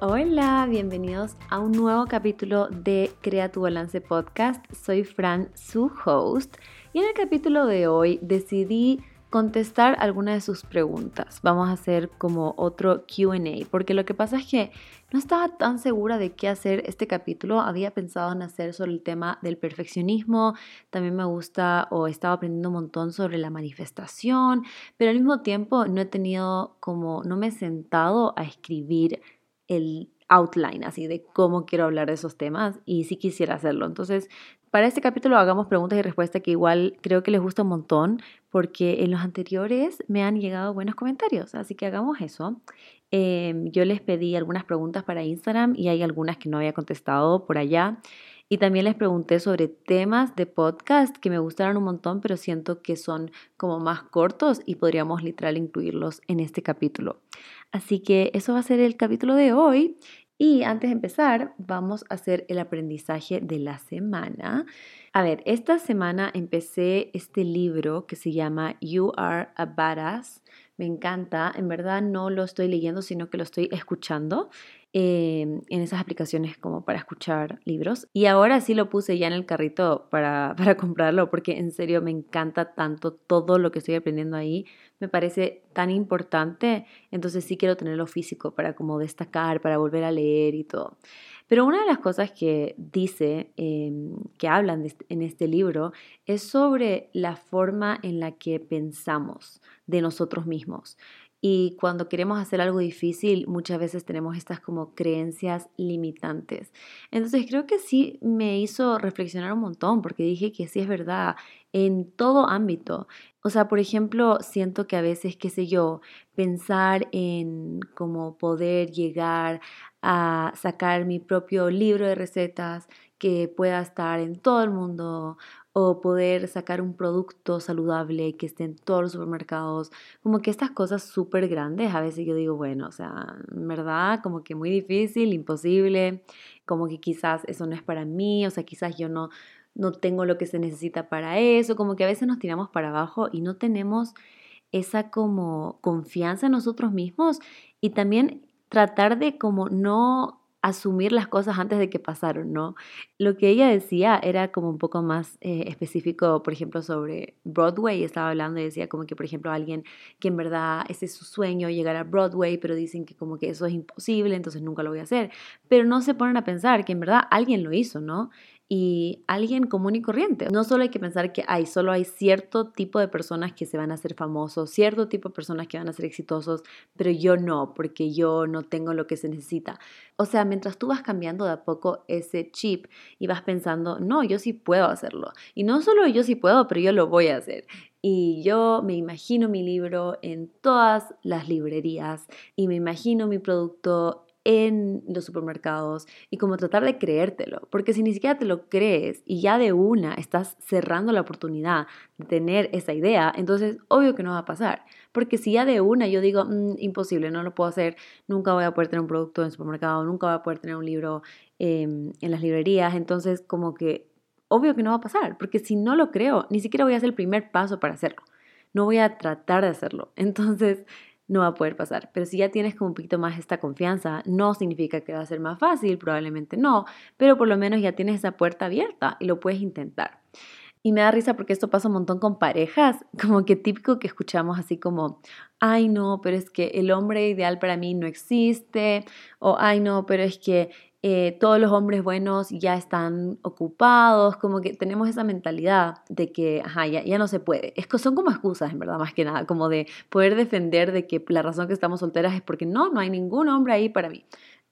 Hola, bienvenidos a un nuevo capítulo de Crea tu Balance Podcast. Soy Fran, su host, y en el capítulo de hoy decidí contestar algunas de sus preguntas. Vamos a hacer como otro QA, porque lo que pasa es que no estaba tan segura de qué hacer este capítulo. Había pensado en hacer sobre el tema del perfeccionismo. También me gusta o he estado aprendiendo un montón sobre la manifestación, pero al mismo tiempo no he tenido como, no me he sentado a escribir el outline así de cómo quiero hablar de esos temas y sí quisiera hacerlo. Entonces, para este capítulo hagamos preguntas y respuestas que igual creo que les gusta un montón porque en los anteriores me han llegado buenos comentarios, así que hagamos eso. Em, yo les pedí algunas preguntas para Instagram y hay algunas que no había contestado por allá. Y también les pregunté sobre temas de podcast que me gustaron un montón, pero siento que son como más cortos y podríamos literal incluirlos en este capítulo. Así que eso va a ser el capítulo de hoy. Y antes de empezar, vamos a hacer el aprendizaje de la semana. A ver, esta semana empecé este libro que se llama You Are a Badass. Me encanta, en verdad no lo estoy leyendo, sino que lo estoy escuchando. Em, en esas aplicaciones como para escuchar libros. Y ahora sí lo puse ya en el carrito para, para comprarlo porque en serio me encanta tanto todo lo que estoy aprendiendo ahí. Me parece tan importante. Entonces sí quiero tenerlo físico para como destacar, para volver a leer y todo. Pero una de las cosas que dice, em, que hablan en este libro, es sobre la forma en la que pensamos de nosotros mismos. Y cuando queremos hacer algo difícil, muchas veces tenemos estas como creencias limitantes. Entonces creo que sí me hizo reflexionar un montón porque dije que sí es verdad en todo ámbito. O sea, por ejemplo, siento que a veces, qué sé yo, pensar en cómo poder llegar a sacar mi propio libro de recetas que pueda estar en todo el mundo o poder sacar un producto saludable que esté en todos los supermercados, como que estas cosas súper grandes, a veces yo digo, bueno, o sea, verdad, como que muy difícil, imposible, como que quizás eso no es para mí, o sea, quizás yo no, no tengo lo que se necesita para eso, como que a veces nos tiramos para abajo y no tenemos esa como confianza en nosotros mismos y también tratar de como no asumir las cosas antes de que pasaron, ¿no? Lo que ella decía era como un poco más eh, específico, por ejemplo, sobre Broadway. Estaba hablando y decía como que, por ejemplo, alguien que en verdad ese es su sueño, llegar a Broadway, pero dicen que como que eso es imposible, entonces nunca lo voy a hacer. Pero no se ponen a pensar que en verdad alguien lo hizo, ¿no? Y alguien común y corriente. No solo hay que pensar que hay, solo hay cierto tipo de personas que se van a hacer famosos, cierto tipo de personas que van a ser exitosos, pero yo no, porque yo no tengo lo que se necesita. O sea, mientras tú vas cambiando de a poco ese chip y vas pensando, no, yo sí puedo hacerlo. Y no solo yo sí puedo, pero yo lo voy a hacer. Y yo me imagino mi libro en todas las librerías y me imagino mi producto en los supermercados y como tratar de creértelo, porque si ni siquiera te lo crees y ya de una estás cerrando la oportunidad de tener esa idea, entonces obvio que no va a pasar, porque si ya de una yo digo, mm, imposible, no lo puedo hacer, nunca voy a poder tener un producto en el supermercado, nunca voy a poder tener un libro em, en las librerías, entonces como que obvio que no va a pasar, porque si no lo creo, ni siquiera voy a hacer el primer paso para hacerlo no voy a tratar de hacerlo. Entonces, no va a poder pasar. Pero si ya tienes como un poquito más esta confianza, no significa que va a ser más fácil, probablemente no, pero por lo menos ya tienes esa puerta abierta y lo puedes intentar. Y me da risa porque esto pasa un montón con parejas, como que típico que escuchamos así como, ay no, pero es que el hombre ideal para mí no existe, o ay no, pero es que eh, todos los hombres buenos ya están ocupados, como que tenemos esa mentalidad de que, ya, ya no se puede. Es son como excusas, en verdad, más que nada, como de poder defender de que la razón que estamos solteras es porque no, no hay ningún hombre ahí para mí.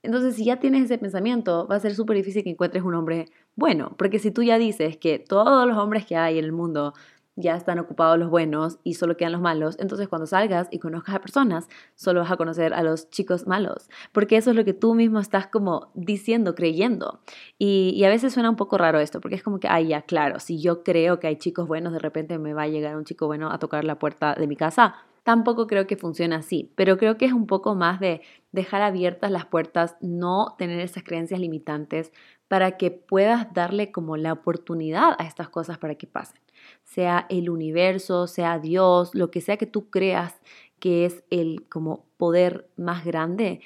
Entonces, si ya tienes ese pensamiento, va a ser súper difícil que encuentres un hombre bueno, porque si tú ya dices que todos los hombres que hay en el mundo ya están ocupados los buenos y solo quedan los malos, entonces cuando salgas y conozcas a personas, solo vas a conocer a los chicos malos, porque eso es lo que tú mismo estás como diciendo, creyendo. Y, a veces suena un poco raro esto, porque es como que, ay, ya, claro, si yo creo que hay chicos buenos, de repente me va a llegar un chico bueno a tocar la puerta de mi casa. Tampoco creo que funcione así, pero creo que es un poco más de dejar abiertas las puertas, no tener esas creencias limitantes para que puedas darle como la oportunidad a estas cosas para que pasen sea el universo, sea Dios, lo que sea que tú creas que es el como poder más grande,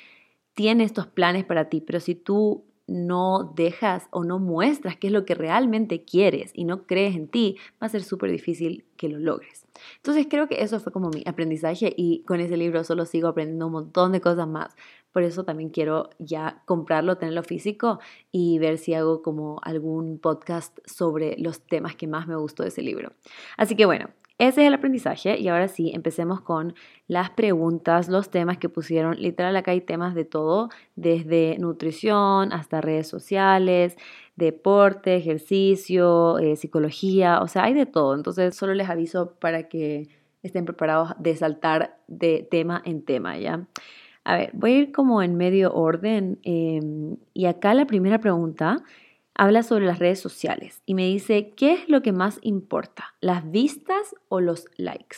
tiene estos planes para ti, pero si tú no dejas o no muestras qué es lo que realmente quieres y no crees en ti, va a ser súper difícil que lo logres. Entonces creo que eso fue como mi aprendizaje y con ese libro solo sigo aprendiendo un montón de cosas más. Por eso también quiero ya comprarlo, tenerlo físico y ver si hago como algún podcast sobre los temas que más me gustó de ese libro. Así que bueno, ese es el aprendizaje y ahora sí, empecemos con las preguntas, los temas que pusieron. Literal, acá hay temas de todo, desde nutrición hasta redes sociales, deporte, ejercicio, eh, psicología, o sea, hay de todo. Entonces, solo les aviso para que estén preparados de saltar de tema en tema, ¿ya? A ver, voy a ir como en medio orden em, y acá la primera pregunta habla sobre las redes sociales y me dice, ¿qué es lo que más importa? ¿Las vistas o los likes?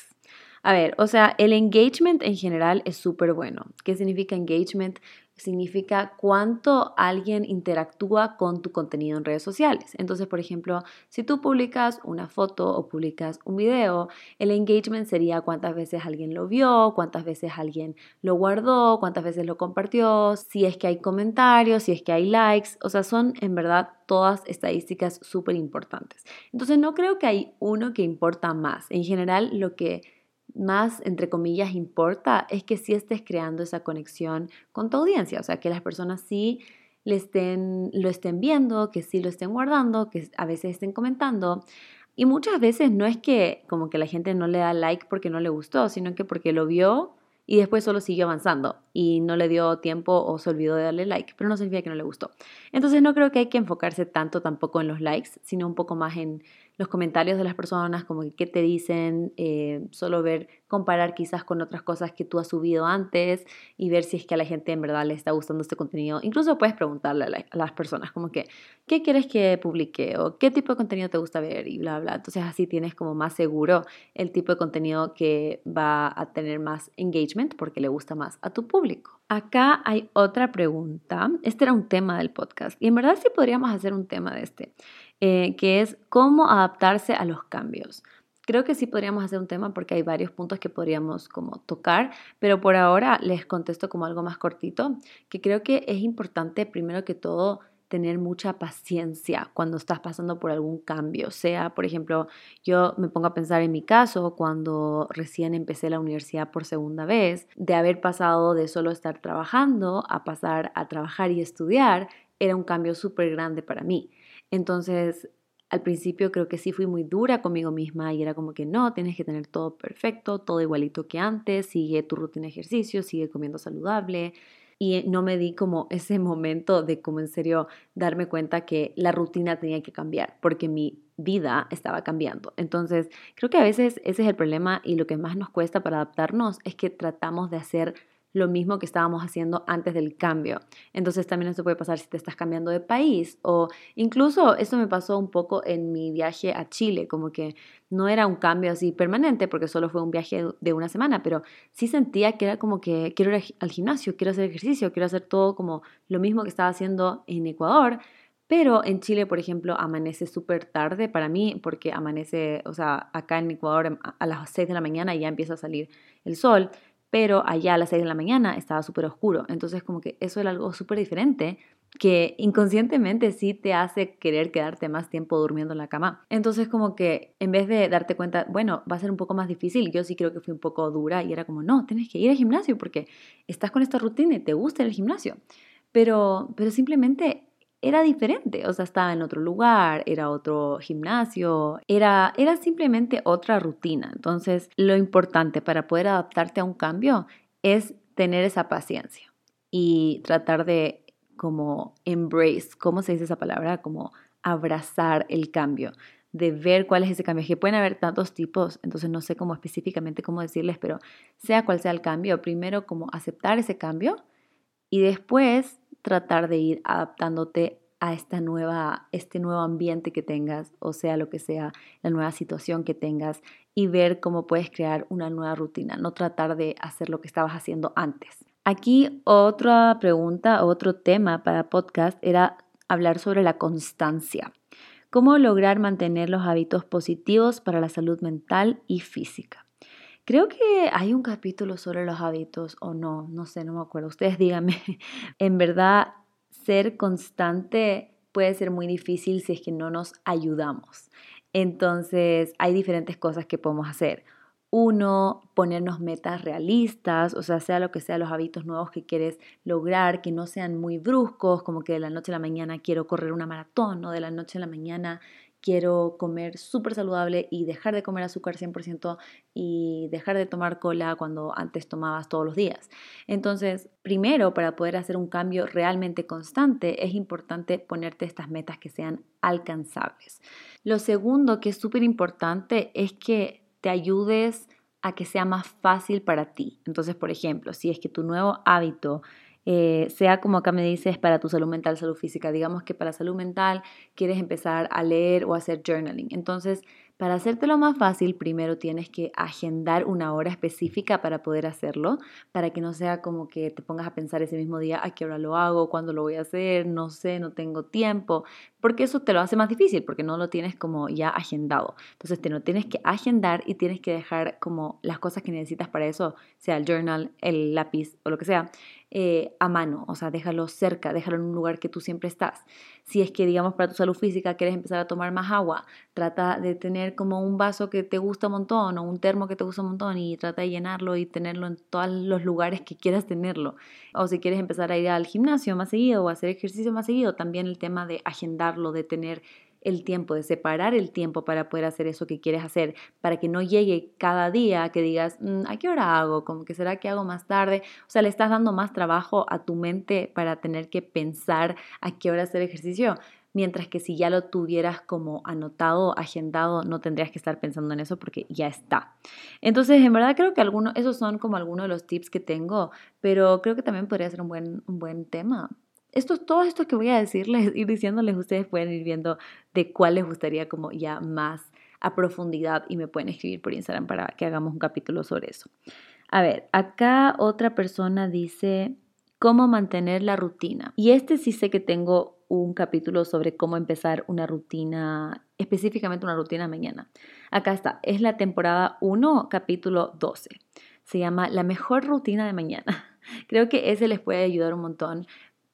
A ver, o sea, el engagement en general es súper bueno. ¿Qué significa engagement? Significa cuánto alguien interactúa con tu contenido en redes sociales. Entonces, por ejemplo, si tú publicas una foto o publicas un video, el engagement sería cuántas veces alguien lo vio, cuántas veces alguien lo guardó, cuántas veces lo compartió, si es que hay comentarios, si es que hay likes, o sea, son en verdad todas estadísticas súper importantes. Entonces, no creo que hay uno que importa más. En general, lo que más, entre comillas, importa es que sí estés creando esa conexión con tu audiencia, o sea, que las personas sí lo estén viendo, que sí lo estén guardando, que a veces estén comentando. Y muchas veces no es que como que la gente no le da like porque no le gustó, sino que porque lo vio y después solo siguió avanzando y no le dio tiempo o se olvidó de darle like, pero no significa que no le gustó. Entonces no creo que hay que enfocarse tanto tampoco en los likes, sino un poco más en los comentarios de las personas, como que qué te dicen, eh, solo ver, comparar quizás con otras cosas que tú has subido antes y ver si es que a la gente en verdad le está gustando este contenido. Incluso puedes preguntarle a, las personas como que, ¿qué quieres que publique? o qué tipo de contenido te gusta ver y bla, bla. Entonces así tienes como más seguro el tipo de contenido que va a tener más engagement porque le gusta más a tu público. Acá hay otra pregunta. Este era un tema del podcast y en verdad sí podríamos hacer un tema de este. Eh, que es cómo adaptarse a los cambios. Creo que sí podríamos hacer un tema porque hay varios puntos que podríamos como tocar, pero por ahora les contesto como algo más cortito, que creo que es importante primero que todo tener mucha paciencia cuando estás pasando por algún cambio. Sea, por ejemplo, yo me pongo a pensar en mi caso cuando recién empecé la universidad por segunda vez, de haber pasado de solo estar trabajando a pasar a trabajar y estudiar, era un cambio súper grande para mí. Entonces, al principio creo que sí fui muy dura conmigo misma y era como que no, tienes que tener todo perfecto, todo igualito que antes, sigue tu rutina de ejercicio, sigue comiendo saludable. Y no me di como ese momento de como en serio darme cuenta que la rutina tenía que cambiar porque mi vida estaba cambiando. Entonces, creo que a veces ese es el problema y lo que más nos cuesta para adaptarnos es que tratamos de hacer lo mismo que estábamos haciendo antes del cambio. Entonces también eso puede pasar si te estás cambiando de país o incluso eso me pasó un poco en mi viaje a Chile, como que no era un cambio así permanente porque solo fue un viaje de una semana, pero sí sentía que era como que quiero ir al gimnasio, quiero hacer ejercicio, quiero hacer todo como lo mismo que estaba haciendo en Ecuador. Pero en Chile, por ejemplo, amanece súper tarde para mí porque amanece, o sea, acá en Ecuador a las 6 de la mañana ya empieza a salir el sol pero allá a las 6 de la mañana estaba súper oscuro. Entonces como que eso era algo súper diferente que inconscientemente sí te hace querer quedarte más tiempo durmiendo en la cama. Entonces como que en vez de darte cuenta, bueno, va a ser un poco más difícil, yo sí creo que fui un poco dura y era como, no, tienes que ir al gimnasio porque estás con esta rutina y te gusta el gimnasio. Pero, pero simplemente era diferente, o sea, estaba en otro lugar, era otro gimnasio, era, era simplemente otra rutina. Entonces, lo importante para poder adaptarte a un cambio es tener esa paciencia y tratar de como embrace, ¿cómo se dice esa palabra? Como abrazar el cambio, de ver cuál es ese cambio. Que pueden haber tantos tipos, entonces no sé cómo específicamente cómo decirles, pero sea cual sea el cambio, primero como aceptar ese cambio y después tratar de ir adaptándote a esta nueva, este nuevo ambiente que tengas, o sea, lo que sea, la nueva situación que tengas, y ver cómo puedes crear una nueva rutina, no tratar de hacer lo que estabas haciendo antes. Aquí otra pregunta, otro tema para podcast era hablar sobre la constancia. ¿Cómo lograr mantener los hábitos positivos para la salud mental y física? Creo que hay un capítulo sobre los hábitos o no, no sé, no me acuerdo. Ustedes díganme, en verdad, ser constante puede ser muy difícil si es que no nos ayudamos. Entonces, hay diferentes cosas que podemos hacer. Uno, ponernos metas realistas, o sea, sea lo que sea los hábitos nuevos que quieres lograr, que no sean muy bruscos, como que de la noche a la mañana quiero correr una maratón o de la noche a la mañana quiero comer súper saludable y dejar de comer azúcar 100% y dejar de tomar cola cuando antes tomabas todos los días. Entonces, primero, para poder hacer un cambio realmente constante, es importante ponerte estas metas que sean alcanzables. Lo segundo que es súper importante es que te ayudes a que sea más fácil para ti. Entonces, por ejemplo, si es que tu nuevo hábito eh, sea como acá me dices para tu salud mental, salud física, digamos que para salud mental quieres empezar a leer o hacer journaling. Entonces, para hacértelo más fácil, primero tienes que agendar una hora específica para poder hacerlo, para que no sea como que te pongas a pensar ese mismo día, a qué hora lo hago, cuándo lo voy a hacer, no sé, no tengo tiempo, porque eso te lo hace más difícil, porque no lo tienes como ya agendado. Entonces te lo tienes que agendar y tienes que dejar como las cosas que necesitas para eso, sea el journal, el lápiz o lo que sea, eh, a mano, o sea, déjalo cerca, déjalo en un lugar que tú siempre estás. Si es que, digamos, para tu salud física quieres empezar a tomar más agua, trata de tener como un vaso que te gusta un montón o un termo que te gusta un montón y trata de llenarlo y tenerlo en todos los lugares que quieras tenerlo. O si quieres empezar a ir al gimnasio más seguido o hacer ejercicio más seguido, también el tema de de tener el tiempo, de separar el tiempo para poder hacer eso que quieres hacer, para que no llegue cada día que digas, mm, ¿a qué hora hago? Como que será que hago más tarde. O sea, le estás dando más trabajo a tu mente para tener que pensar a qué hora hacer ejercicio. Mientras que si ya lo tuvieras como anotado, agendado, no tendrías que estar pensando en eso porque ya está. Entonces, en verdad creo que algunos, esos son como algunos de los tips que tengo, pero creo que también podría ser un buen, un buen tema esto, todo esto que voy a decirles, ir diciéndoles, ustedes pueden ir viendo de cuál les gustaría como ya más a profundidad y me pueden escribir por Instagram para que hagamos un capítulo sobre eso. A ver, acá otra persona dice cómo mantener la rutina. Y este sí sé que tengo un capítulo sobre cómo empezar una rutina, específicamente una rutina mañana. Acá está, es la temporada 1, capítulo 12. Se llama La mejor rutina de mañana. Creo que ese les puede ayudar un montón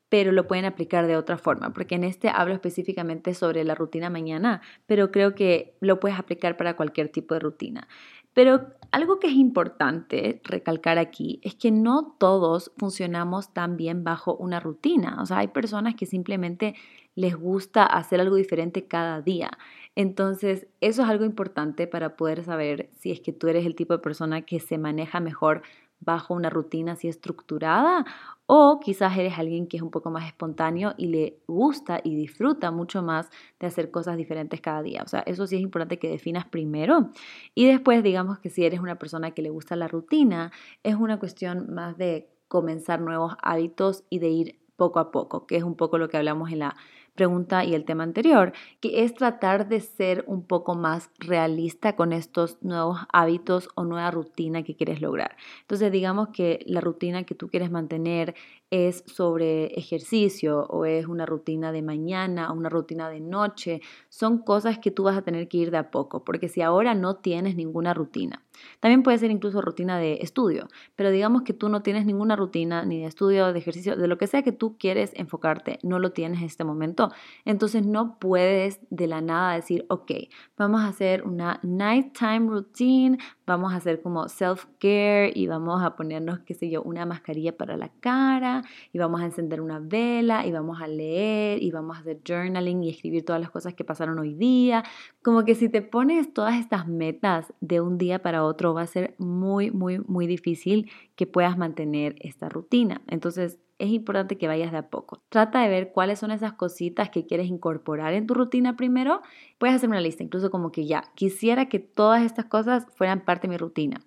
pero lo pueden aplicar de otra forma, porque en este hablo específicamente sobre la rutina mañana, pero creo que lo puedes aplicar para cualquier tipo de rutina. Pero algo que es importante recalcar aquí es que no todos funcionamos tan bien bajo una rutina. O sea, hay personas que simplemente les gusta hacer algo diferente cada día. Entonces, eso es algo importante para poder saber si es que tú eres el tipo de persona que se maneja mejor bajo una rutina así estructurada o quizás eres alguien que es un poco más espontáneo y le gusta y disfruta mucho más de hacer cosas diferentes cada día. O sea, eso sí es importante que definas primero y después digamos que si eres una persona que le gusta la rutina, es una cuestión más de comenzar nuevos hábitos y de ir poco a poco, que es un poco lo que hablamos en la pregunta y el tema anterior, que es tratar de ser un poco más realista con estos nuevos hábitos o nueva rutina que quieres lograr. Entonces, digamos que la rutina que tú quieres mantener es sobre ejercicio o es una rutina de mañana o una rutina de noche, son cosas que tú vas a tener que ir de a poco, porque si ahora no tienes ninguna rutina, también puede ser incluso rutina de estudio, pero digamos que tú no tienes ninguna rutina ni de estudio, de ejercicio, de lo que sea que tú quieres enfocarte, no lo tienes en este momento, entonces no puedes de la nada decir, ok, vamos a hacer una nighttime routine, vamos a hacer como self-care y vamos a ponernos, qué sé yo, una mascarilla para la cara y vamos a encender una vela y vamos a leer y vamos a hacer journaling y escribir todas las cosas que pasaron hoy día. Como que si te pones todas estas metas de un día para otro va a ser muy, muy, muy difícil que puedas mantener esta rutina. Entonces, es importante que vayas de a poco. Trata de ver cuáles son esas cositas que quieres incorporar en tu rutina primero. Puedes hacer una lista, incluso como que ya, quisiera que todas estas cosas fueran parte de mi rutina.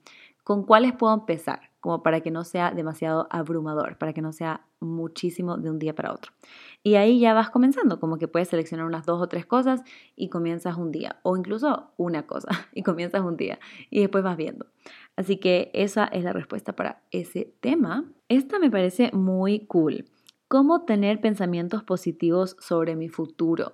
¿Con cuáles puedo empezar? Como para que no sea demasiado abrumador, para que no sea muchísimo de un día para otro. Y ahí ya vas comenzando, como que puedes seleccionar unas dos o tres cosas y comienzas un día, o incluso una cosa y comienzas un día y después vas viendo. Así que esa es la respuesta para ese tema. Esta me parece muy cool. ¿Cómo tener pensamientos positivos sobre mi futuro?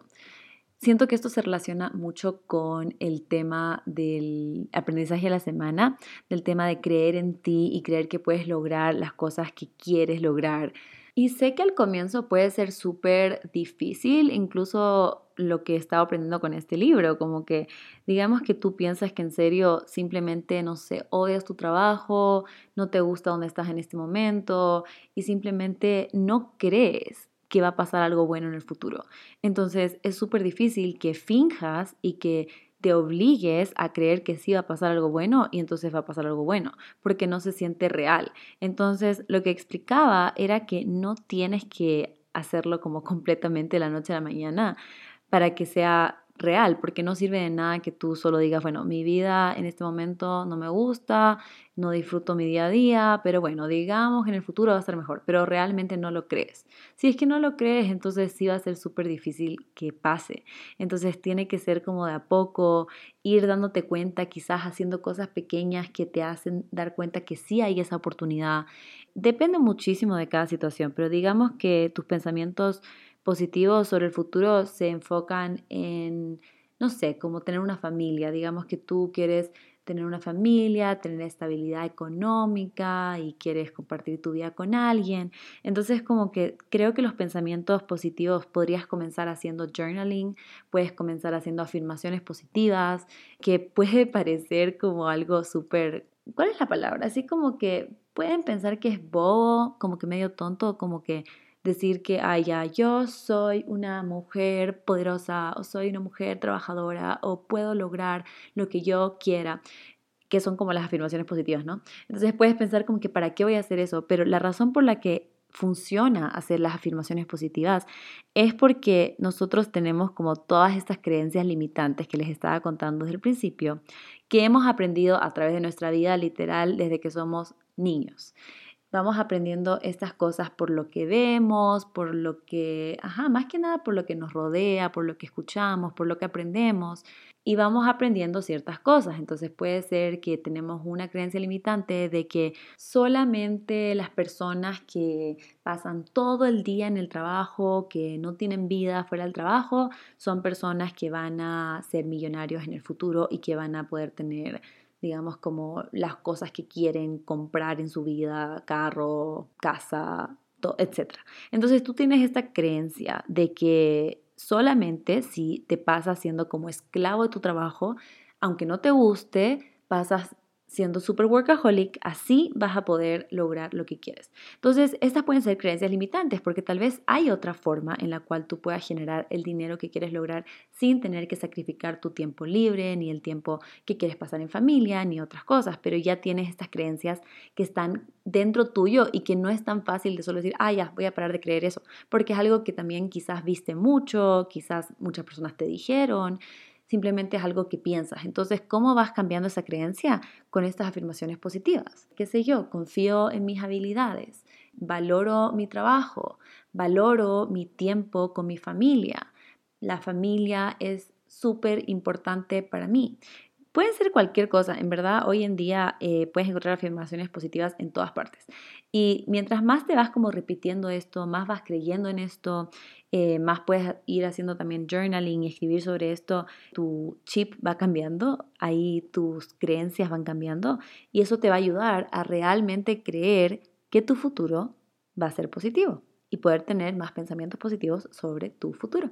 Siento que esto se relaciona mucho con el tema del aprendizaje de la semana, del tema de creer en ti y creer que puedes lograr las cosas que quieres lograr. Y sé que al comienzo puede ser súper difícil, incluso lo que he estado aprendiendo con este libro, como que digamos que tú piensas que en serio simplemente, no sé, odias tu trabajo, no te gusta donde estás en este momento y simplemente no crees que va a pasar algo bueno en el futuro. Entonces es súper difícil que finjas y que te obligues a creer que sí va a pasar algo bueno y entonces va a pasar algo bueno, porque no se siente real. Entonces lo que explicaba era que no tienes que hacerlo como completamente la noche a la mañana para que sea real, porque no sirve de nada que tú solo digas, bueno, mi vida en este momento no me gusta, no disfruto mi día a día, pero bueno, digamos que en el futuro va a ser mejor, pero realmente no lo crees. Si es que no lo crees, entonces sí va a ser súper difícil que pase. Entonces tiene que ser como de a poco, ir dándote cuenta, quizás haciendo cosas pequeñas que te hacen dar cuenta que sí hay esa oportunidad. Depende muchísimo de cada situación, pero digamos que tus pensamientos positivos sobre el futuro se enfocan en, no sé, como tener una familia. Digamos que tú quieres tener una familia, tener estabilidad económica y quieres compartir tu vida con alguien. Entonces como que creo que los pensamientos positivos podrías comenzar haciendo journaling, puedes comenzar haciendo afirmaciones positivas, que puede parecer como algo súper, ¿cuál es la palabra? Así como que pueden pensar que es bobo, como que medio tonto, como que decir que, ay, ya, yo soy una mujer poderosa o soy una mujer trabajadora o puedo lograr lo que yo quiera que son como las afirmaciones positivas, ¿no? Entonces puedes pensar como que, ¿para qué voy a hacer eso? Pero la razón por la que funciona hacer las afirmaciones positivas es porque nosotros tenemos como todas estas creencias limitantes que les estaba contando desde el principio, que hemos aprendido a través de nuestra vida literal desde que somos niños. Vamos aprendiendo estas cosas por lo que vemos, por lo que, ajá, más que nada por lo que nos rodea, por lo que escuchamos, por lo que aprendemos y vamos aprendiendo ciertas cosas. Entonces puede ser que tenemos una creencia limitante de que solamente las personas que pasan todo el día en el trabajo, que no tienen vida fuera del trabajo, son personas que van a ser millonarios en el futuro y que van a poder tener digamos, como las cosas que quieren comprar en su vida, carro, casa, etc. Entonces tú tienes esta creencia de que solamente si te pasas siendo como esclavo de tu trabajo, aunque no te guste, pasas siendo super workaholic, así vas a poder lograr lo que quieres. Entonces, estas pueden ser creencias limitantes porque tal vez hay otra forma en la cual tú puedas generar el dinero que quieres lograr sin tener que sacrificar tu tiempo libre, ni el tiempo que quieres pasar en familia, ni otras cosas, pero ya tienes estas creencias que están dentro tuyo y que no es tan fácil de solo decir, ah, ya, voy a parar de creer eso, porque es algo que también quizás viste mucho, quizás muchas personas te dijeron, simplemente es algo que piensas. Entonces, ¿cómo vas cambiando esa creencia con estas afirmaciones positivas? ¿Qué sé yo? Confío en mis habilidades, valoro mi trabajo, valoro mi tiempo con mi familia. La familia es súper importante para mí. Puede ser cualquier cosa, en verdad hoy en día eh, puedes encontrar afirmaciones positivas en todas partes. Y mientras más te vas como repitiendo esto, más vas creyendo en esto, eh, más puedes ir haciendo también journaling y escribir sobre esto, tu chip va cambiando, ahí tus creencias van cambiando y eso te va a ayudar a realmente creer que tu futuro va a ser positivo y poder tener más pensamientos positivos sobre tu futuro.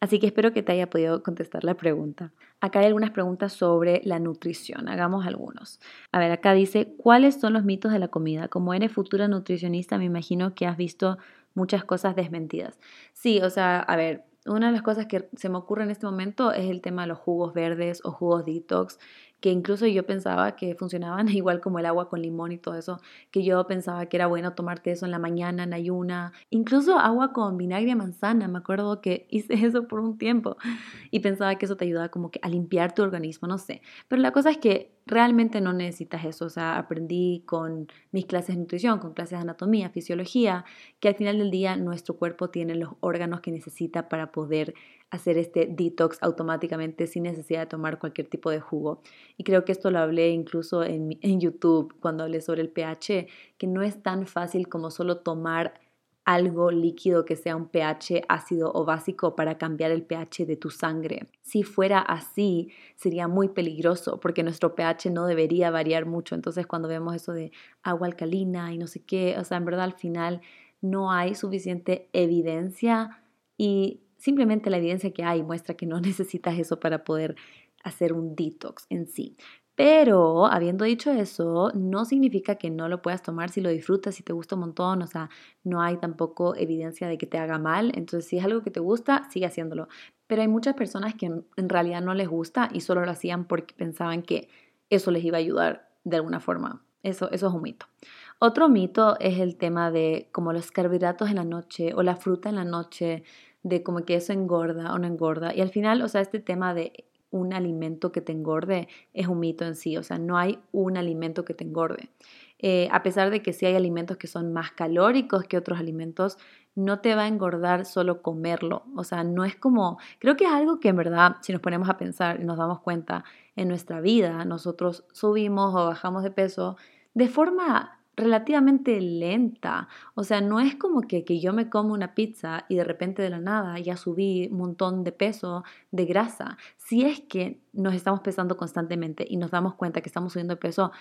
Así que espero que te haya podido contestar la pregunta. Acá hay algunas preguntas sobre la nutrición. Hagamos algunos. A ver, acá dice, ¿cuáles son los mitos de la comida? Como eres futura nutricionista, me imagino que has visto muchas cosas desmentidas. Sí, o sea, a ver, una de las cosas que se me ocurre en este momento es el tema de los jugos verdes o jugos detox que incluso yo pensaba que funcionaban igual como el agua con limón y todo eso, que yo pensaba que era bueno tomarte eso en la mañana, en ayuna, incluso agua con vinagre de manzana, me acuerdo que hice eso por un tiempo y pensaba que eso te ayudaba como que a limpiar tu organismo, no sé, pero la cosa es que realmente no necesitas eso, o sea, aprendí con mis clases de nutrición, con clases de anatomía, fisiología, que al final del día nuestro cuerpo tiene los órganos que necesita para poder hacer este detox automáticamente sin necesidad de tomar cualquier tipo de jugo. Y creo que esto lo hablé incluso en, en YouTube cuando hablé sobre el pH, que no es tan fácil como solo tomar algo líquido que sea un pH ácido o básico para cambiar el pH de tu sangre. Si fuera así, sería muy peligroso porque nuestro pH no debería variar mucho. Entonces, cuando vemos eso de agua alcalina y no sé qué, o sea, en verdad al final no hay suficiente evidencia y simplemente la evidencia que hay muestra que no necesitas eso para poder hacer un detox en sí. Pero habiendo dicho eso, no significa que no lo puedas tomar si lo disfrutas, si te gusta un montón, o sea, no hay tampoco evidencia de que te haga mal. Entonces, si es algo que te gusta, sigue haciéndolo. Pero hay muchas personas que en realidad no les gusta y solo lo hacían porque pensaban que eso les iba a ayudar de alguna forma. Eso, eso es un mito. Otro mito es el tema de como los carbohidratos en la noche o la fruta en la noche, de como que eso engorda o no engorda. Y al final, o sea, este tema de un alimento que te engorde es un mito en sí, o sea, no hay un alimento que te engorde. Eh, a pesar de que sí hay alimentos que son más calóricos que otros alimentos, no te va a engordar solo comerlo. O sea, no es como, creo que es algo que en verdad, si nos ponemos a pensar y nos damos cuenta en nuestra vida, nosotros subimos o bajamos de peso de forma relativamente lenta. O sea, no es como que, que, yo me como una pizza y de repente de la nada ya subí un montón de peso de grasa. Si es que nos estamos pesando constantemente y nos damos cuenta que estamos subiendo de peso,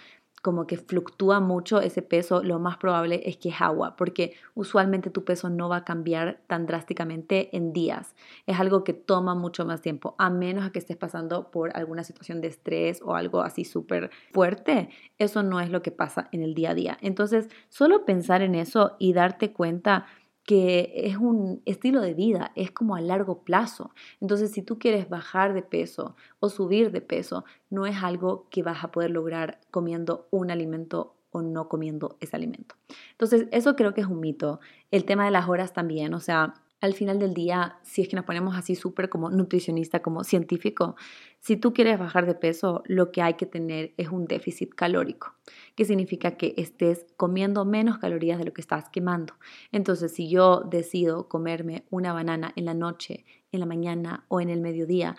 como que fluctúa mucho ese peso, lo más probable es que es agua, porque usualmente tu peso no va a cambiar tan drásticamente en días. Es algo que toma mucho más tiempo, a menos que estés pasando por alguna situación de estrés o algo así súper fuerte. Eso no es lo que pasa en el día a día. Entonces, solo pensar en eso y darte cuenta que es un estilo de vida, es como a largo plazo. Entonces, si tú quieres bajar de peso o subir de peso, no es algo que vas a poder lograr comiendo un alimento o no comiendo ese alimento. Entonces, eso creo que es un mito. El tema de las horas también, o sea, al final del día, si es que nos ponemos así súper como nutricionista, como científico, si tú quieres bajar de peso, lo que hay que tener es un déficit calórico, que significa que estés comiendo menos calorías de lo que estás quemando. Entonces, si yo decido comerme una banana en la noche, en la mañana o en el mediodía,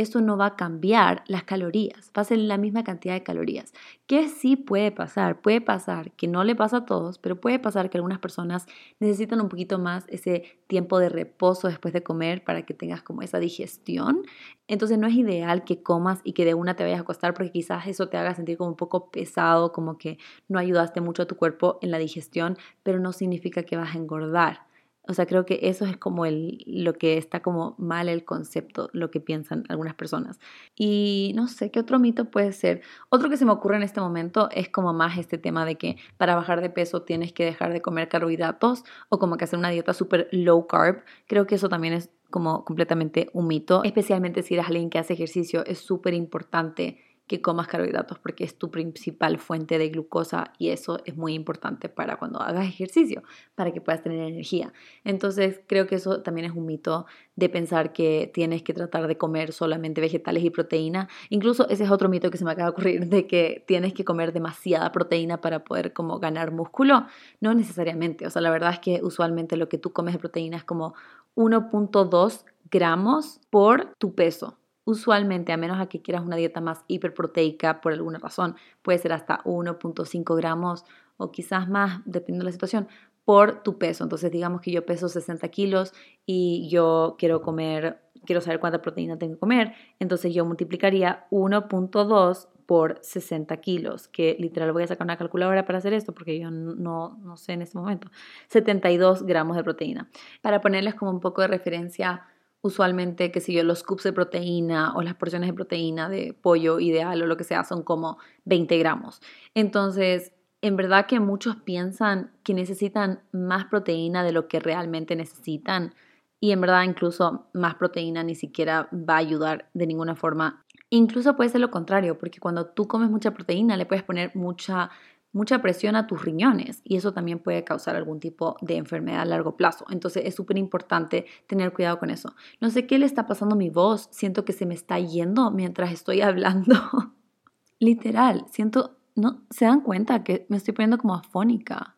esto no va a cambiar las calorías, va a ser la misma cantidad de calorías. ¿Qué sí puede pasar? Puede pasar que no le pasa a todos, pero puede pasar que algunas personas necesitan un poquito más ese tiempo de reposo después de comer para que tengas como esa digestión. Entonces no es ideal que comas y que de una te vayas a acostar porque quizás eso te haga sentir como un poco pesado, como que no ayudaste mucho a tu cuerpo en la digestión, pero no significa que vas a engordar. O sea, creo que eso es como el, lo que está como mal el concepto, lo que piensan algunas personas. Y no sé, ¿qué otro mito puede ser? Otro que se me ocurre en este momento es como más este tema de que para bajar de peso tienes que dejar de comer carbohidratos o como que hacer una dieta súper low carb. Creo que eso también es como completamente un mito, especialmente si eres alguien que hace ejercicio, es súper importante que comas carbohidratos porque es tu principal fuente de glucosa y eso es muy importante para cuando hagas ejercicio, para que puedas tener energía. Entonces creo que eso también es un mito de pensar que tienes que tratar de comer solamente vegetales y proteína. Incluso ese es otro mito que se me acaba de ocurrir de que tienes que comer demasiada proteína para poder como ganar músculo. No necesariamente, o sea, la verdad es que usualmente lo que tú comes de proteína es como 1.2 gramos por tu peso. Usualmente, a menos que quieras una dieta más hiperproteica por alguna razón, puede ser hasta 1.5 gramos o quizás más, dependiendo de la situación, por tu peso. Entonces, digamos que yo peso 60 kilos y yo quiero comer, quiero saber cuánta proteína tengo que comer, entonces yo multiplicaría 1.2 por 60 kilos, que literal voy a sacar una calculadora para hacer esto porque yo no, no sé en este momento, 72 gramos de proteína. Para ponerles como un poco de referencia, usualmente, que si yo, los scoops de proteína o las porciones de proteína de pollo ideal o lo que sea son como 20 gramos. Entonces, en verdad que muchos piensan que necesitan más proteína de lo que realmente necesitan y en verdad incluso más proteína ni siquiera va a ayudar de ninguna forma. Incluso puede ser lo contrario, porque cuando tú comes mucha proteína le puedes poner mucha mucha presión a tus riñones y eso también puede causar algún tipo de enfermedad a largo plazo. Entonces es súper importante tener cuidado con eso. No sé qué le está pasando a mi voz, siento que se me está yendo mientras estoy hablando. Literal, siento, no, se dan cuenta que me estoy poniendo como afónica.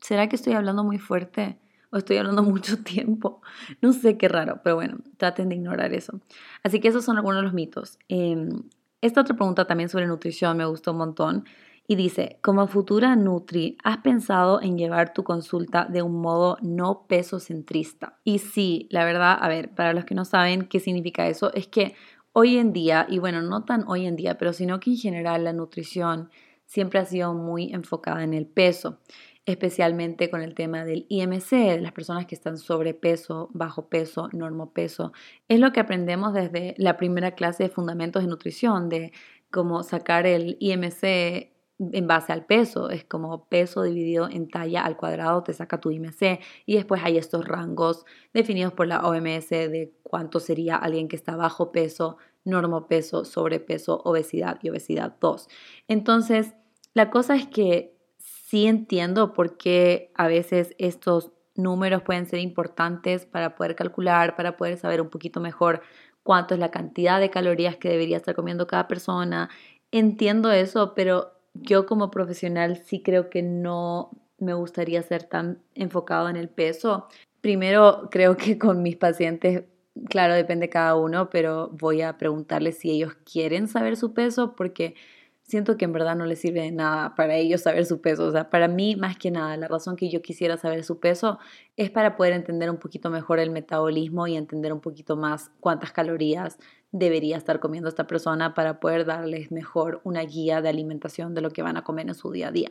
¿Será que estoy hablando muy fuerte? o estoy hablando mucho tiempo. No sé qué raro, pero bueno, traten de ignorar eso. Así que esos son algunos de los mitos. Em, esta otra pregunta también sobre nutrición me gustó un montón Y dice, como futura Nutri, ¿has pensado en llevar tu consulta de un modo no peso centrista? Y sí, la verdad, a ver, para los que no saben qué significa eso, es que hoy en día, y bueno, no tan hoy en día, pero sino que en general la nutrición siempre ha sido muy enfocada en el peso, especialmente con el tema del IMC, de las personas que están sobrepeso, bajo peso, normopeso. Es lo que aprendemos desde la primera clase de fundamentos de nutrición, de cómo sacar el IMC en base al peso, es como peso dividido en talla al cuadrado te saca tu IMC y después hay estos rangos definidos por la OMS de cuánto sería alguien que está bajo peso, normopeso, sobrepeso, obesidad y obesidad 2. Entonces, la cosa es que sí entiendo por qué a veces estos números pueden ser importantes para poder calcular, para poder saber un poquito mejor cuánto es la cantidad de calorías que debería estar comiendo cada persona. Entiendo eso, pero yo como profesional sí creo que no me gustaría ser tan enfocado en el peso. Primero, creo que con mis pacientes claro, depende cada uno, pero voy a preguntarles si ellos quieren saber su peso porque siento que en verdad no les sirve de nada para ellos saber su peso. O sea, para mí, más que nada, la razón que yo quisiera saber su peso es para poder entender un poquito mejor el metabolismo y entender un poquito más cuántas calorías debería estar comiendo esta persona para poder darles mejor una guía de alimentación de lo que van a comer en su día a día.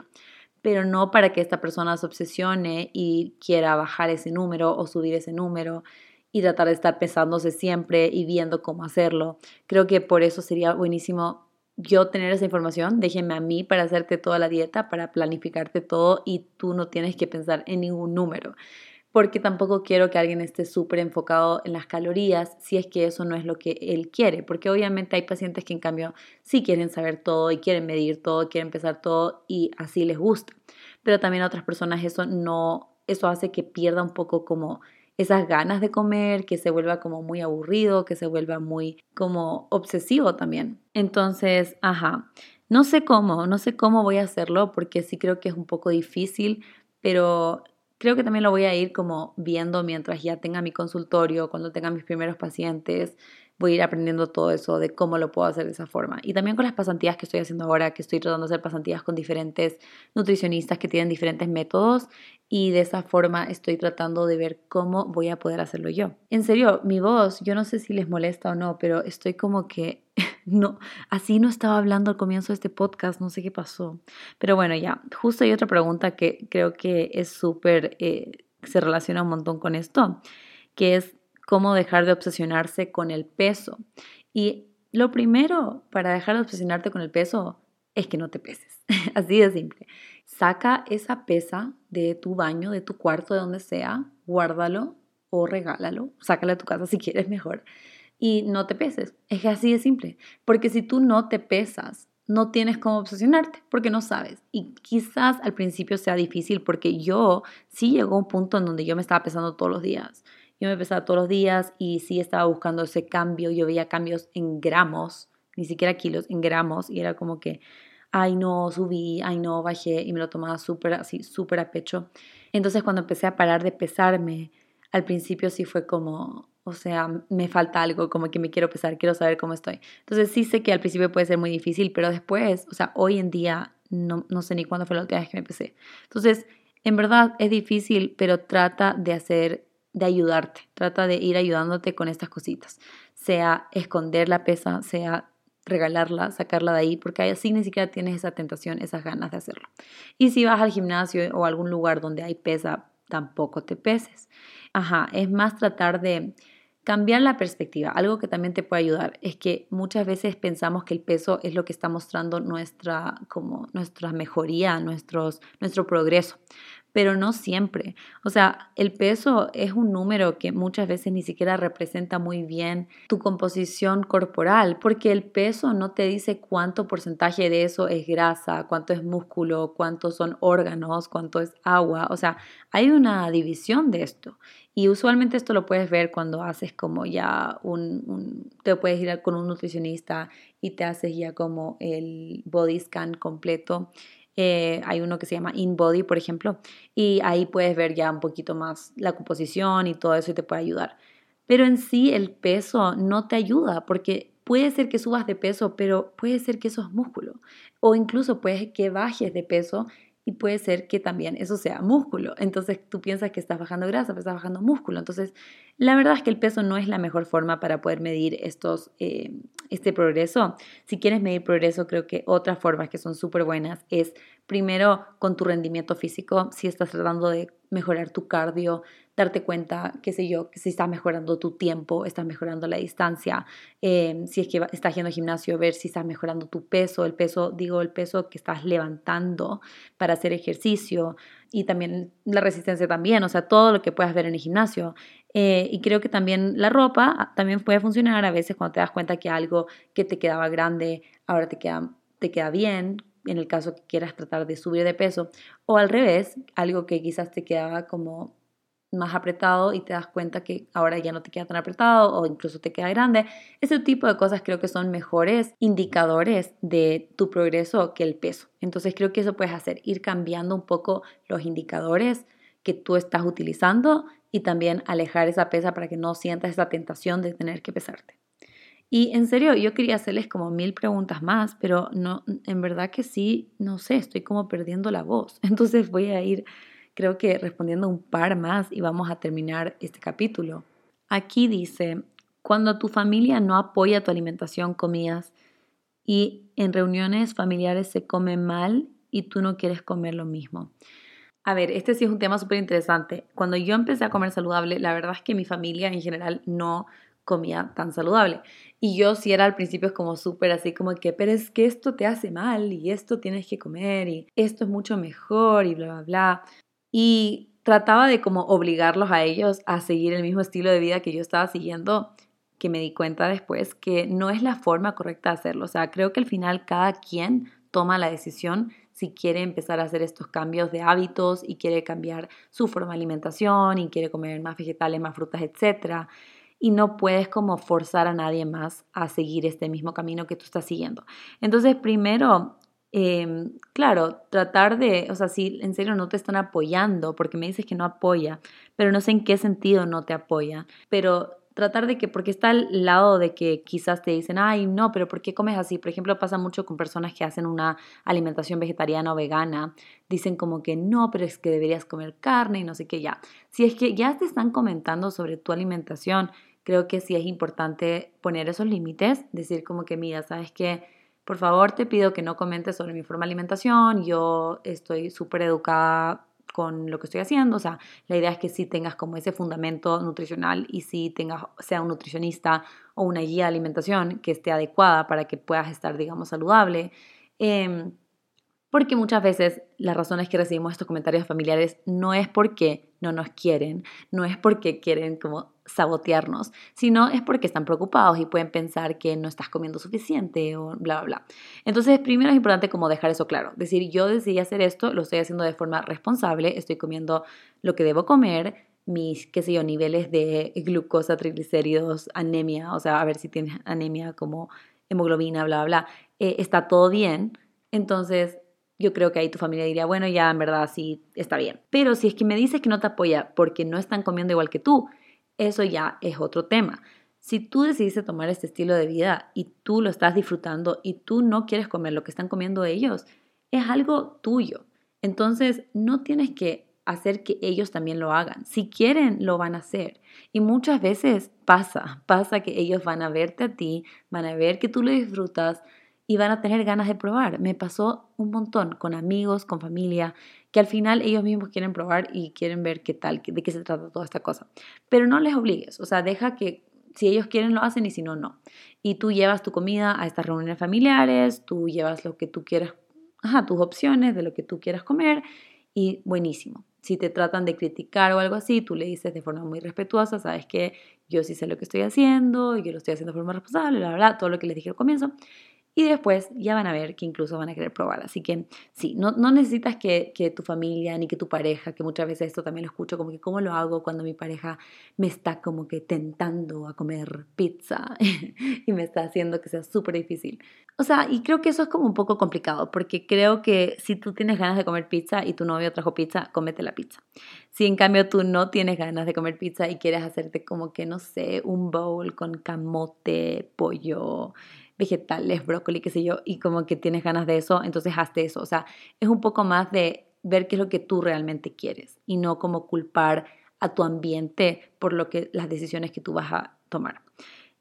Pero no para que esta persona se obsesione y quiera bajar ese número o subir ese número y tratar de estar pesándose siempre y viendo cómo hacerlo. Creo que por eso sería buenísimo yo tener esa información, déjenme a mí para hacerte toda la dieta, para planificarte todo y tú no tienes que pensar en ningún número, porque tampoco quiero que alguien esté súper enfocado en las calorías si es que eso no es lo que él quiere, porque obviamente hay pacientes que en cambio sí quieren saber todo y quieren medir todo, quieren pesar todo y así les gusta, pero también a otras personas eso no, eso hace que pierda un poco como esas ganas de comer, que se vuelva como muy aburrido, que se vuelva muy como obsesivo también. Entonces, ajá, no sé cómo, no sé cómo voy a hacerlo porque sí creo que es un poco difícil, pero creo que también lo voy a ir como viendo mientras ya tenga mi consultorio, cuando tenga mis primeros pacientes, voy a ir aprendiendo todo eso de cómo lo puedo hacer de esa forma. Y también con las pasantías que estoy haciendo ahora, que estoy tratando de hacer pasantías con diferentes nutricionistas que tienen diferentes métodos y de esa forma estoy tratando de ver cómo voy a poder hacerlo yo. En serio, mi voz, yo no sé si les molesta o no, pero estoy como que no, así no estaba hablando al comienzo de este podcast, no sé qué pasó. Pero bueno, ya, justo hay otra pregunta que creo que es súper, eh, se relaciona un montón con esto, que es cómo dejar de obsesionarse con el peso. Y lo primero para dejar de obsesionarte con el peso es que no te peses. Así de simple. Saca esa pesa de tu baño, de tu cuarto, de donde sea, guárdalo o regálalo, sácalo de tu casa si quieres mejor y no te peses. Es así de simple. Porque si tú no te pesas, no tienes cómo obsesionarte porque no sabes. Y quizás al principio sea difícil porque yo sí llegó a un punto en donde yo me estaba pesando todos los días. Yo me pesaba todos los días y sí estaba buscando ese cambio. Yo veía cambios en gramos, ni siquiera kilos, en gramos. Y era como que, ay no, subí, ay no, bajé. Y me lo tomaba súper así, súper a pecho. Entonces cuando empecé a parar de pesarme, al principio sí fue como, o sea, me falta algo, como que me quiero pesar, quiero saber cómo estoy. Entonces sí sé que al principio puede ser muy difícil, pero después, o sea, hoy en día no, no sé ni cuándo fue la última vez que me pesé. Entonces, en verdad es difícil, pero trata de hacer de ayudarte, trata de ir ayudándote con estas cositas, sea esconder la pesa, sea regalarla, sacarla de ahí, porque así ni siquiera tienes esa tentación, esas ganas de hacerlo. Y si vas al gimnasio o algún lugar donde hay pesa, tampoco te peses. Ajá, es más tratar de cambiar la perspectiva. Algo que también te puede ayudar es que muchas veces pensamos que el peso es lo que está mostrando nuestra, como nuestra mejoría, nuestros, nuestro progreso pero no siempre. O sea, el peso es un número que muchas veces ni siquiera representa muy bien tu composición corporal, porque el peso no te dice cuánto porcentaje de eso es grasa, cuánto es músculo, cuántos son órganos, cuánto es agua. O sea, hay una división de esto. Y usualmente esto lo puedes ver cuando haces como ya un, te puedes ir con un nutricionista y te haces ya como el body scan completo eh, hay uno que se llama InBody, por ejemplo, y ahí puedes ver ya un poquito más la composición y todo eso y te puede ayudar. Pero en sí el peso no te ayuda porque puede ser que subas de peso, pero puede ser que eso es músculo. O incluso puede que bajes de peso y puede ser que también eso sea músculo. Entonces tú piensas que estás bajando grasa, pero estás bajando músculo. Entonces la verdad es que el peso no es la mejor forma para poder medir estos, eh, este progreso. Si quieres medir progreso, creo que otras formas que son súper buenas es primero con tu rendimiento físico, si estás tratando de mejorar tu cardio, darte cuenta, qué sé yo, que si estás mejorando tu tiempo, estás mejorando la distancia, em, si es que estás yendo al gimnasio, ver si estás mejorando tu peso, el peso, digo, el peso que estás levantando para hacer ejercicio y también la resistencia también, o sea, todo lo que puedas ver en el gimnasio. Eh, y creo que también la ropa ah, también puede funcionar a veces cuando te das cuenta que algo que te quedaba grande ahora te queda, te queda bien, en el caso que quieras tratar de subir de peso, o al revés, algo que quizás te quedaba como más apretado y te das cuenta que ahora ya no te queda tan apretado o incluso te queda grande. Ese tipo de cosas creo que son mejores indicadores de tu progreso que el peso. Entonces creo que eso puedes hacer, ir cambiando un poco los indicadores que tú estás utilizando y también alejar esa pesa para que no sientas esa tentación de tener que pesarte. Y en serio, yo quería hacerles como mil preguntas más, pero no, en verdad que sí, no sé, estoy como perdiendo la voz. Entonces voy a ir creo que respondiendo un par más y vamos a terminar este capítulo. Aquí dice, cuando tu familia no apoya tu alimentación, comidas y en reuniones familiares se come mal y tú no quieres comer lo mismo. A ver, este sí es un tema súper interesante. Cuando yo empecé a comer saludable, la verdad es que mi familia en general no comía tan saludable. Y yo sí era al principio como súper así como que, pero es que esto te hace mal y esto tienes que comer y esto es mucho mejor y bla, bla, bla y trataba de como obligarlos a ellos a seguir el mismo estilo de vida que yo estaba siguiendo, que me di cuenta después que no es la forma correcta de hacerlo. O sea, creo que al final cada quien toma la decisión si quiere empezar a hacer estos cambios de hábitos y quiere cambiar su forma de alimentación y quiere comer más vegetales, más frutas, etc. Y no puedes como forzar a nadie más a seguir este mismo camino que tú estás siguiendo. Entonces, primero, Em, claro, tratar de, o sea, si en serio no te están apoyando, porque me dices que no apoya, pero no sé en qué sentido no te apoya, pero tratar de que, porque está al lado de que quizás te dicen, ay, no, pero ¿por qué comes así? Por ejemplo, pasa mucho con personas que hacen una alimentación vegetariana o vegana, dicen como que no, pero es que deberías comer carne y no sé qué, ya. Si es que ya te están comentando sobre tu alimentación, creo que sí es importante poner esos límites, decir como que, mira, sabes que por favor, te pido que no comentes sobre mi forma de alimentación. Yo estoy súper educada con lo que estoy haciendo. O sea, la idea es que sí tengas como ese fundamento nutricional y sí tengas, sea un nutricionista o una guía de alimentación que esté adecuada para que puedas estar, digamos, saludable. Em, porque muchas veces las razones que recibimos estos comentarios familiares no es porque no nos quieren, no es porque quieren como sabotearnos, sino es porque están preocupados y pueden pensar que no estás comiendo suficiente o bla, bla, bla. Entonces, primero es importante como dejar eso claro, decir, yo decidí hacer esto, lo estoy haciendo de forma responsable, estoy comiendo lo que debo comer, mis, qué sé yo, niveles de glucosa, triglicéridos, anemia, o sea, a ver si tienes anemia como hemoglobina, bla, bla, bla, eh, está todo bien. Entonces, yo creo que ahí tu familia diría, bueno, ya en verdad sí está bien. Pero si es que me dices que no te apoya porque no están comiendo igual que tú, eso ya es otro tema. Si tú decidiste tomar este estilo de vida y tú lo estás disfrutando y tú no quieres comer lo que están comiendo ellos, es algo tuyo. Entonces no tienes que hacer que ellos también lo hagan. Si quieren, lo van a hacer. Y muchas veces pasa, pasa que ellos van a verte a ti, van a ver que tú lo disfrutas, y van a tener ganas de probar. Me pasó un montón con amigos, con familia, que al final ellos mismos quieren probar y quieren ver qué tal, de qué se trata toda esta cosa. Pero no les obligues, o sea, deja que si ellos quieren lo hacen y si no, no. Y tú llevas tu comida a estas reuniones familiares, tú llevas lo que tú quieras, ajá, tus opciones de lo que tú quieras comer y buenísimo. Si te tratan de criticar o algo así, tú le dices de forma muy respetuosa, sabes que yo sí sé lo que estoy haciendo, yo lo estoy haciendo de forma responsable, la verdad, todo lo que les dije al comienzo y después ya van a ver que incluso van a querer probar. Así que sí, no, no necesitas que, que, tu familia ni que tu pareja, que muchas veces esto también lo escucho, como que cómo lo hago cuando mi pareja me está como que tentando a comer pizza y me está haciendo que sea súper difícil. O sea, y creo que eso es como un poco complicado, porque creo que si tú tienes ganas de comer pizza y tu novio trajo pizza, cómete la pizza. Si en cambio tú no tienes ganas de comer pizza y quieres hacerte como que, no sé, un bowl con camote, pollo, vegetales, brócoli, qué sé yo, y como que tienes ganas de eso, entonces hazte eso. O sea, es un poco más de ver qué es lo que tú realmente quieres y no como culpar a tu ambiente por lo que las decisiones que tú vas a tomar.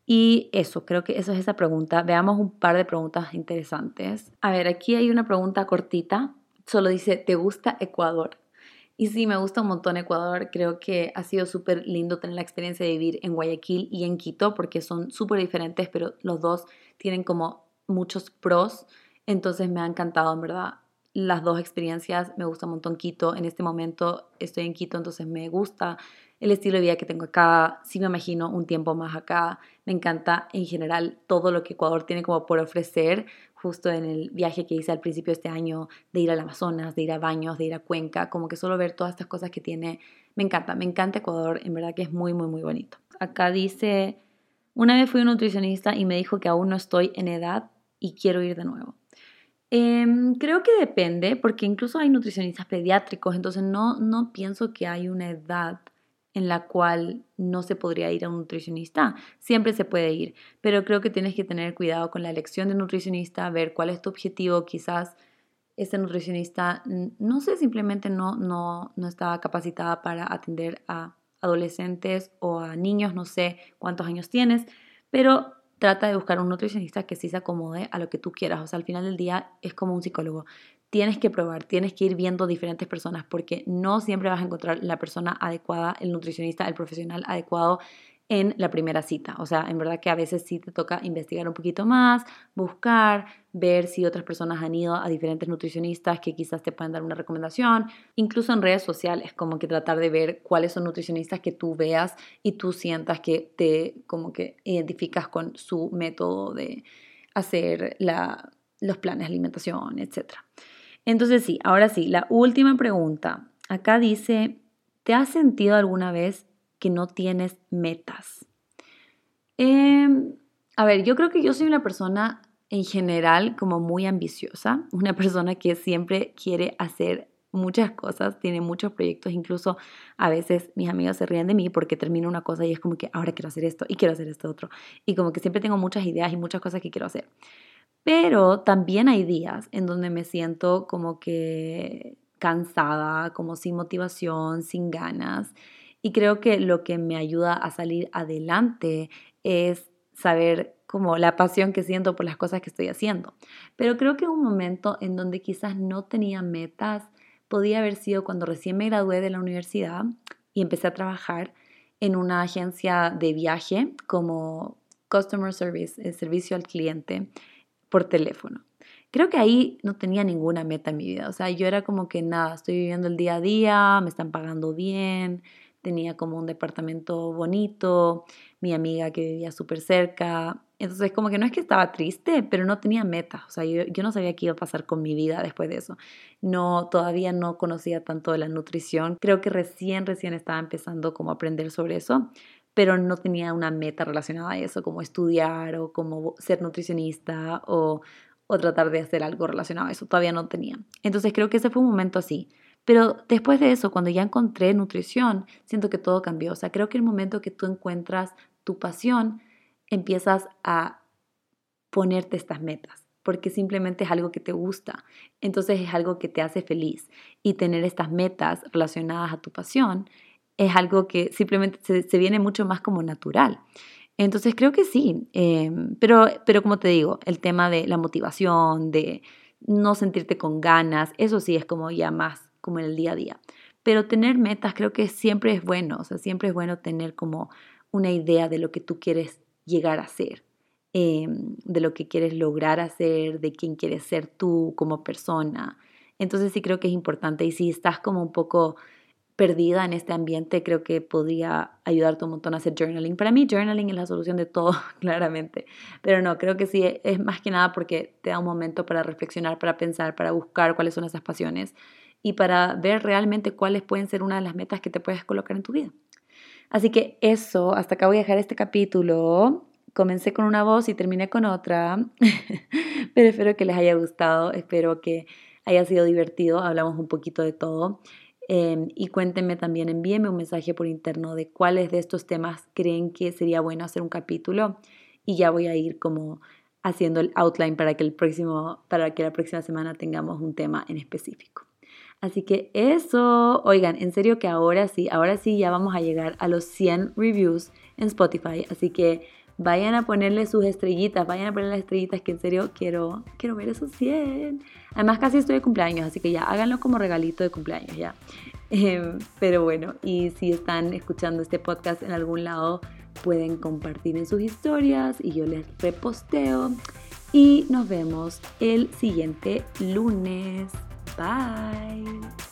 Y eso, creo que eso es esa pregunta. Veamos un par de preguntas interesantes. A ver, aquí hay una pregunta cortita. Solo dice, ¿te gusta Ecuador? Y sí, me gusta un montón Ecuador. Creo que ha sido súper lindo tener la experiencia de vivir en Guayaquil y en Quito porque son súper diferentes, pero los dos tienen como muchos pros. Entonces me ha encantado, en verdad, las dos experiencias. Me gusta un montón Quito. En este momento estoy en Quito, entonces me gusta el estilo de vida que tengo acá. Sí me imagino un tiempo más acá. Me encanta en general todo lo que Ecuador tiene como por ofrecer justo en el viaje que hice al principio de este año, de ir al Amazonas, de ir a Baños, de ir a Cuenca, como que solo ver todas estas cosas que tiene, me encanta, me encanta Ecuador, en verdad que es muy, muy, muy bonito. Acá dice, una vez fui un nutricionista y me dijo que aún no estoy en edad y quiero ir de nuevo. Em, creo que depende, porque incluso hay nutricionistas pediátricos, entonces no, no pienso que hay una edad en la cual no se podría ir a un nutricionista. Siempre se puede ir, pero creo que tienes que tener cuidado con la elección de nutricionista, ver cuál es tu objetivo. Quizás ese nutricionista, no sé, simplemente no, no, no estaba capacitada para atender a adolescentes o a niños, no sé cuántos años tienes, pero trata de buscar un nutricionista que sí se acomode a lo que tú quieras. O sea, al final del día es como un psicólogo tienes que probar, tienes que ir viendo diferentes personas porque no siempre vas a encontrar la persona adecuada, el nutricionista, el profesional adecuado en la primera cita. O sea, en verdad que a veces sí te toca investigar un poquito más, buscar, ver si otras personas han ido a diferentes nutricionistas que quizás te puedan dar una recomendación. Incluso en redes sociales, como que tratar de ver cuáles son nutricionistas que tú veas y tú sientas que te como que identificas con su método de hacer la, los planes de alimentación, etcétera. Entonces sí, ahora sí, la última pregunta. Acá dice, ¿te has sentido alguna vez que no tienes metas? Em, a ver, yo creo que yo soy una persona en general como muy ambiciosa, una persona que siempre quiere hacer muchas cosas, tiene muchos proyectos, incluso a veces mis amigos se ríen de mí porque termino una cosa y es como que ahora quiero hacer esto y quiero hacer esto otro. Y como que siempre tengo muchas ideas y muchas cosas que quiero hacer. Pero también hay días en donde me siento como que cansada, como sin motivación, sin ganas. Y creo que lo que me ayuda a salir adelante es saber como la pasión que siento por las cosas que estoy haciendo. Pero creo que un momento en donde quizás no tenía metas podía haber sido cuando recién me gradué de la universidad y empecé a trabajar en una agencia de viaje como Customer Service, el servicio al cliente por teléfono. Creo que ahí no tenía ninguna meta en mi vida. O sea, yo era como que nada, estoy viviendo el día a día, me están pagando bien, tenía como un departamento bonito, mi amiga que vivía súper cerca. Entonces, como que no es que estaba triste, pero no tenía meta. O sea, yo, yo, no sabía qué iba a pasar con mi vida después de eso. No, todavía no conocía tanto de la nutrición. Creo que recién, recién estaba empezando como a aprender sobre eso pero no tenía una meta relacionada a eso, como estudiar o como ser nutricionista o, o tratar de hacer algo relacionado a eso. Todavía no tenía. Entonces creo que ese fue un momento así. Pero después de eso, cuando ya encontré nutrición, siento que todo cambió. O sea, creo que el momento que tú encuentras tu pasión, empiezas a ponerte estas metas, porque simplemente es algo que te gusta. Entonces es algo que te hace feliz. Y tener estas metas relacionadas a tu pasión es algo que simplemente se, viene mucho más como natural. Entonces creo que sí, em, pero, pero como te digo, el tema de la motivación, de no sentirte con ganas, eso sí es como ya más como en el día a día. Pero tener metas creo que siempre es bueno, o sea, siempre es bueno tener como una idea de lo que tú quieres llegar a ser, em, de lo que quieres lograr hacer, de quién quieres ser tú como persona. Entonces sí creo que es importante y si estás como un poco perdida en este ambiente, creo que podría ayudarte un montón a hacer journaling. Para mí journaling es la solución de todo, claramente. Pero no, creo que sí, es más que nada porque te da un momento para reflexionar, para pensar, para buscar cuáles son esas pasiones y para ver realmente cuáles pueden ser una de las metas que te puedes colocar en tu vida. Así que eso, hasta acá voy a dejar este capítulo. Comencé con una voz y terminé con otra, pero espero que les haya gustado, espero que haya sido divertido, hablamos un poquito de todo. Em, y cuéntenme también, envíenme un mensaje por interno de cuáles de estos temas creen que sería bueno hacer un capítulo y ya voy a ir como haciendo el outline para que, el próximo, para que la próxima semana tengamos un tema en específico. Así que eso, oigan, en serio que ahora sí, ahora sí ya vamos a llegar a los 100 reviews en Spotify, así que vayan a ponerle sus estrellitas, vayan a ponerle las estrellitas que en serio quiero, quiero ver esos 100. Además casi estoy de cumpleaños, así que ya háganlo como regalito de cumpleaños ya. Em, pero bueno, y si están escuchando este podcast en algún lado, pueden compartir en sus historias y yo les reposteo. Y nos vemos el siguiente lunes. Bye.